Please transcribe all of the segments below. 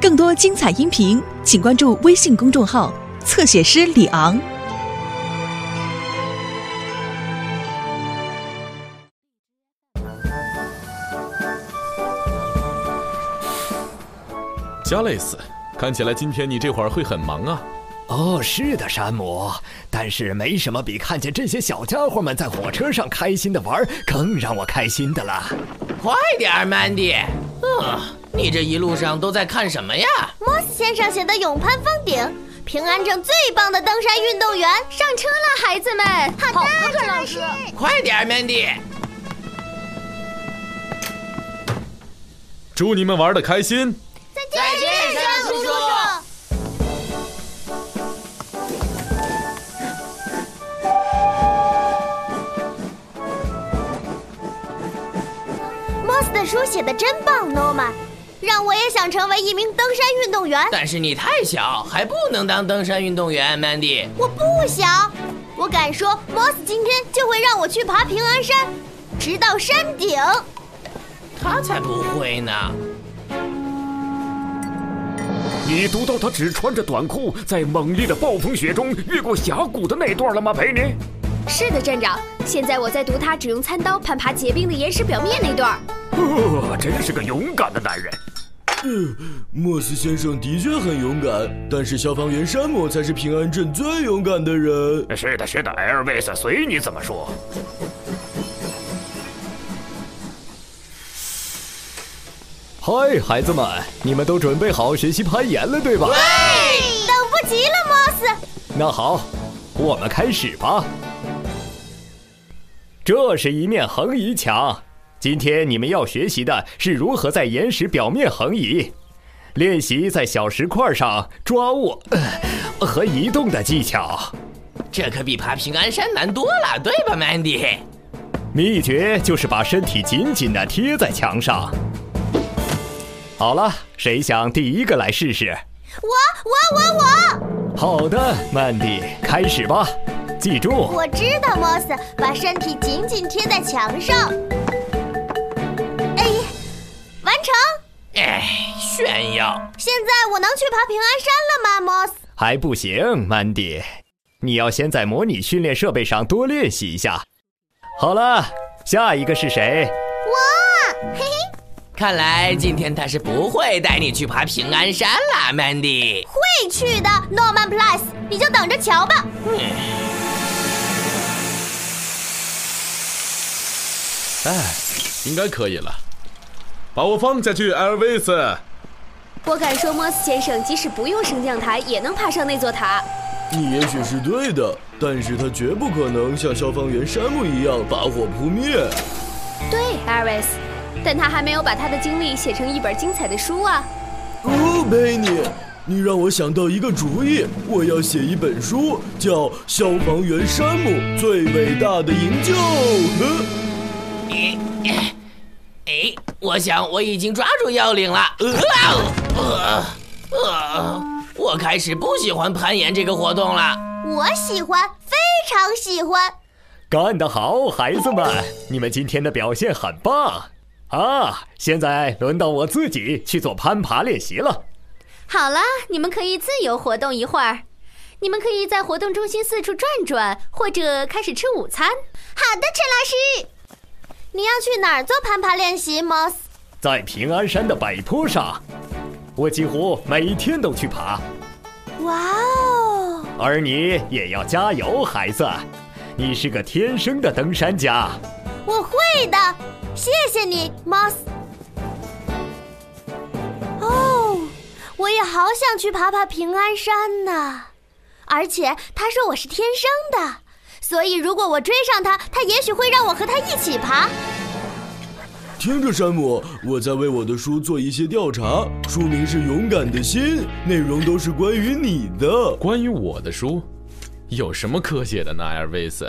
更多精彩音频，请关注微信公众号“侧写师李昂”。加雷斯，看起来今天你这会儿会很忙啊。哦，是的，山姆。但是没什么比看见这些小家伙们在火车上开心的玩更让我开心的了。快点儿，曼迪。嗯，你这一路上都在看什么呀？莫斯先生写的勇攀峰顶，平安镇最棒的登山运动员上车了，孩子们。好的，陈老师。快点，Mandy。祝你们玩的开心。再见，山姆叔叔。莫斯的书写的真棒，诺曼，让我也想成为一名登山运动员。但是你太小，还不能当登山运动员，，Mandy。我不小，我敢说，莫斯今天就会让我去爬平安山，直到山顶。他才不会呢。你读到他只穿着短裤，在猛烈的暴风雪中越过峡谷的那段了吗，佩妮？是的，站长。现在我在读他只用餐刀攀爬结冰的岩石表面那段。哦，真是个勇敢的男人。嗯，莫斯先生的确很勇敢，但是消防员山姆才是平安镇最勇敢的人。是的，是的，艾尔维斯，随你怎么说。嗨，孩子们，你们都准备好学习攀岩了，对吧？对，等不及了，莫斯。那好，我们开始吧。这是一面横移墙，今天你们要学习的是如何在岩石表面横移，练习在小石块上抓握和移动的技巧。这可比爬平安山难多了，对吧，曼迪？秘诀就是把身体紧紧地贴在墙上。好了，谁想第一个来试试？我我我我！好的，曼迪，开始吧。记住，我知道，，Moss，，把身体紧紧贴在墙上。炫耀！现在我能去爬平安山了吗，，Moss？？还不行，，Mandy，，你要先在模拟训练设备上多练习一下。好了，下一个是谁？我，嘿嘿。看来今天他是不会带你去爬平安山了，，Mandy。会去的，，Norman Plus，你就等着瞧吧。嗯。哎，应该可以了。把我放下去，艾尔维斯。我敢说，莫斯先生即使不用升降台，也能爬上那座塔。你也许是对的，但是他绝不可能像消防员山姆一样把火扑灭。对，艾瑞斯。但他还没有把他的经历写成一本精彩的书啊！哦，佩妮，你让我想到一个主意，我要写一本书，叫《消防员山姆最伟大的营救》。哎，哎，我想我已经抓住要领了。呃，呃，我开始不喜欢攀岩这个活动了。我喜欢，非常喜欢。干得好，孩子们，你们今天的表现很棒。啊！现在轮到我自己去做攀爬练习了。好了，你们可以自由活动一会儿。你们可以在活动中心四处转转，或者开始吃午餐。好的，陈老师。你要去哪儿做攀爬练习，Moss？在平安山的北坡上，我几乎每天都去爬。哇哦！而你也要加油，孩子，你是个天生的登山家。我会的。谢谢你，Moss。哦，我也好想去爬爬平安山呢。而且他说我是天生的，所以如果我追上他，他也许会让我和他一起爬。听着，山姆，我在为我的书做一些调查，书名是《勇敢的心》，内容都是关于你的。关于我的书，有什么可写的呢，艾尔维斯？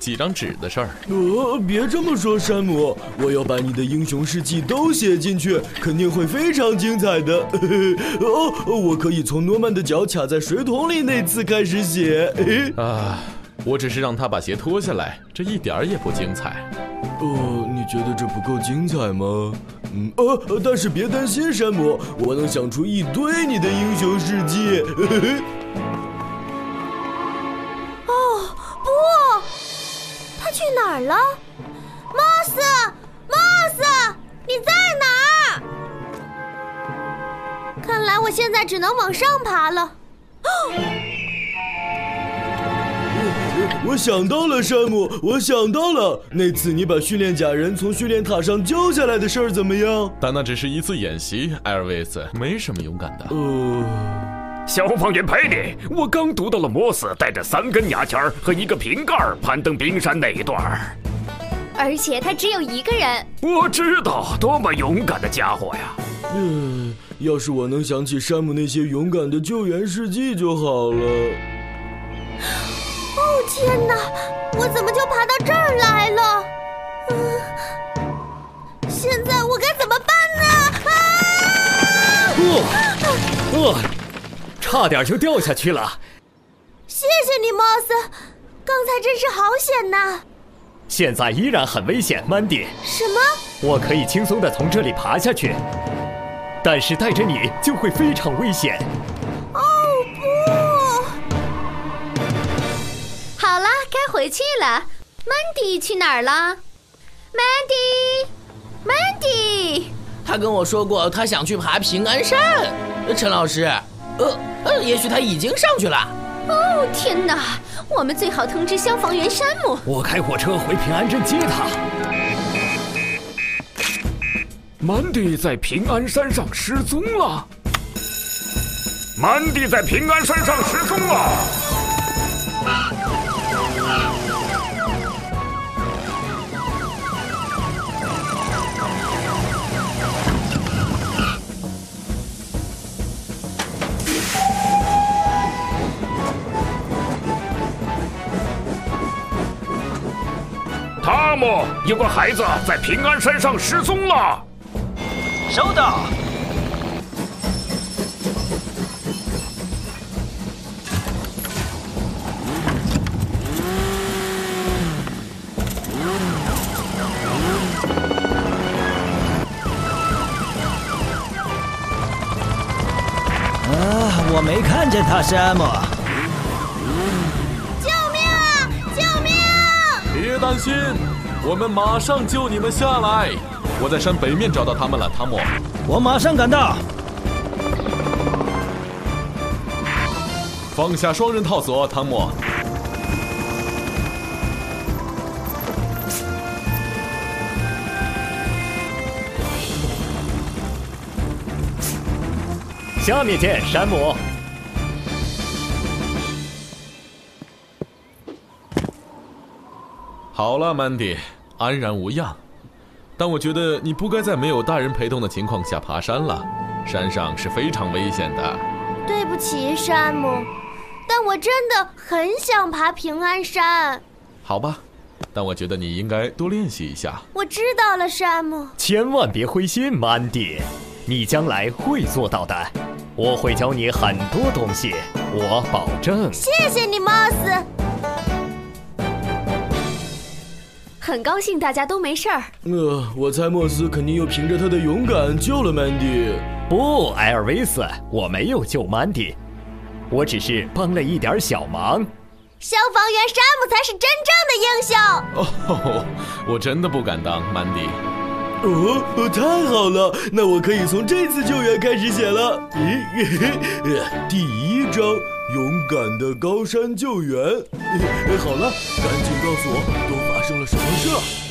几张纸的事儿。呃，别这么说，山姆，我要把你的英雄事迹都写进去，肯定会非常精彩的。哦，我可以从诺曼的脚卡在水桶里那次开始写。啊，我只是让他把鞋脱下来，这一点儿也不精彩。哦，你觉得这不够精彩吗？嗯呃，但是别担心，山姆，我能想出一堆你的英雄事迹。哦，不，他去哪儿了？莫斯，莫斯，你在哪儿？看来我现在只能往上爬了。我想到了，山姆，我想到了，那次你把训练假人从训练塔上救下来的事儿怎么样？但那只是一次演习，艾尔维斯没什么勇敢的。呃，消防员佩里，我刚读到了摩斯带着三根牙签儿和一个瓶盖儿攀登冰山那一段儿。而且他只有一个人。我知道，多么勇敢的家伙呀！嗯，要是我能想起山姆那些勇敢的救援事迹就好了。哦天哪，我怎么就爬到这儿来了？嗯，现在我该怎么办呢？啊！哦，差点就掉下去了。谢谢你，莫斯，刚才真是好险呐！现在依然很危险，曼迪。什么？我可以轻松的从这里爬下去，但是带着你就会非常危险。回去了。Mandy 去哪儿了？Mandy，Mandy，他跟我说过，他想去爬平安山。呃陈老师，呃呃，也许他已经上去了。哦天哪！我们最好通知消防员山姆。我开火车回平安镇接他。曼迪在平安山上失踪了。曼迪在平安山上失踪了。有个孩子在平安山上失踪了。收到。啊，我没看见他，山姆。救命啊！救命！别担心，我们马上救你们下来。我在山北面找到他们了，汤姆。我马上赶到。放下双人套索，汤姆。下面见，山姆。好了，曼迪，安然无恙。但我觉得你不该在没有大人陪同的情况下爬山了，山上是非常危险的。对不起，山姆，但我真的很想爬平安山。好吧，但我觉得你应该多练习一下。我知道了，山姆。千万别灰心，曼迪，你将来会做到的。我会教你很多东西，我保证。谢谢你，莫斯。很高兴大家都没事儿。呃，我猜莫斯肯定又凭着他的勇敢救了曼迪。不，艾尔维斯，我没有救曼迪，我只是帮了一点小忙。消防员山姆才是真正的英雄。哦，我真的不敢当，曼迪。哦，太好了，那我可以从这次救援开始写了。咦，第一章：勇敢的高山救援。好了，赶紧告诉我都发生了什么事。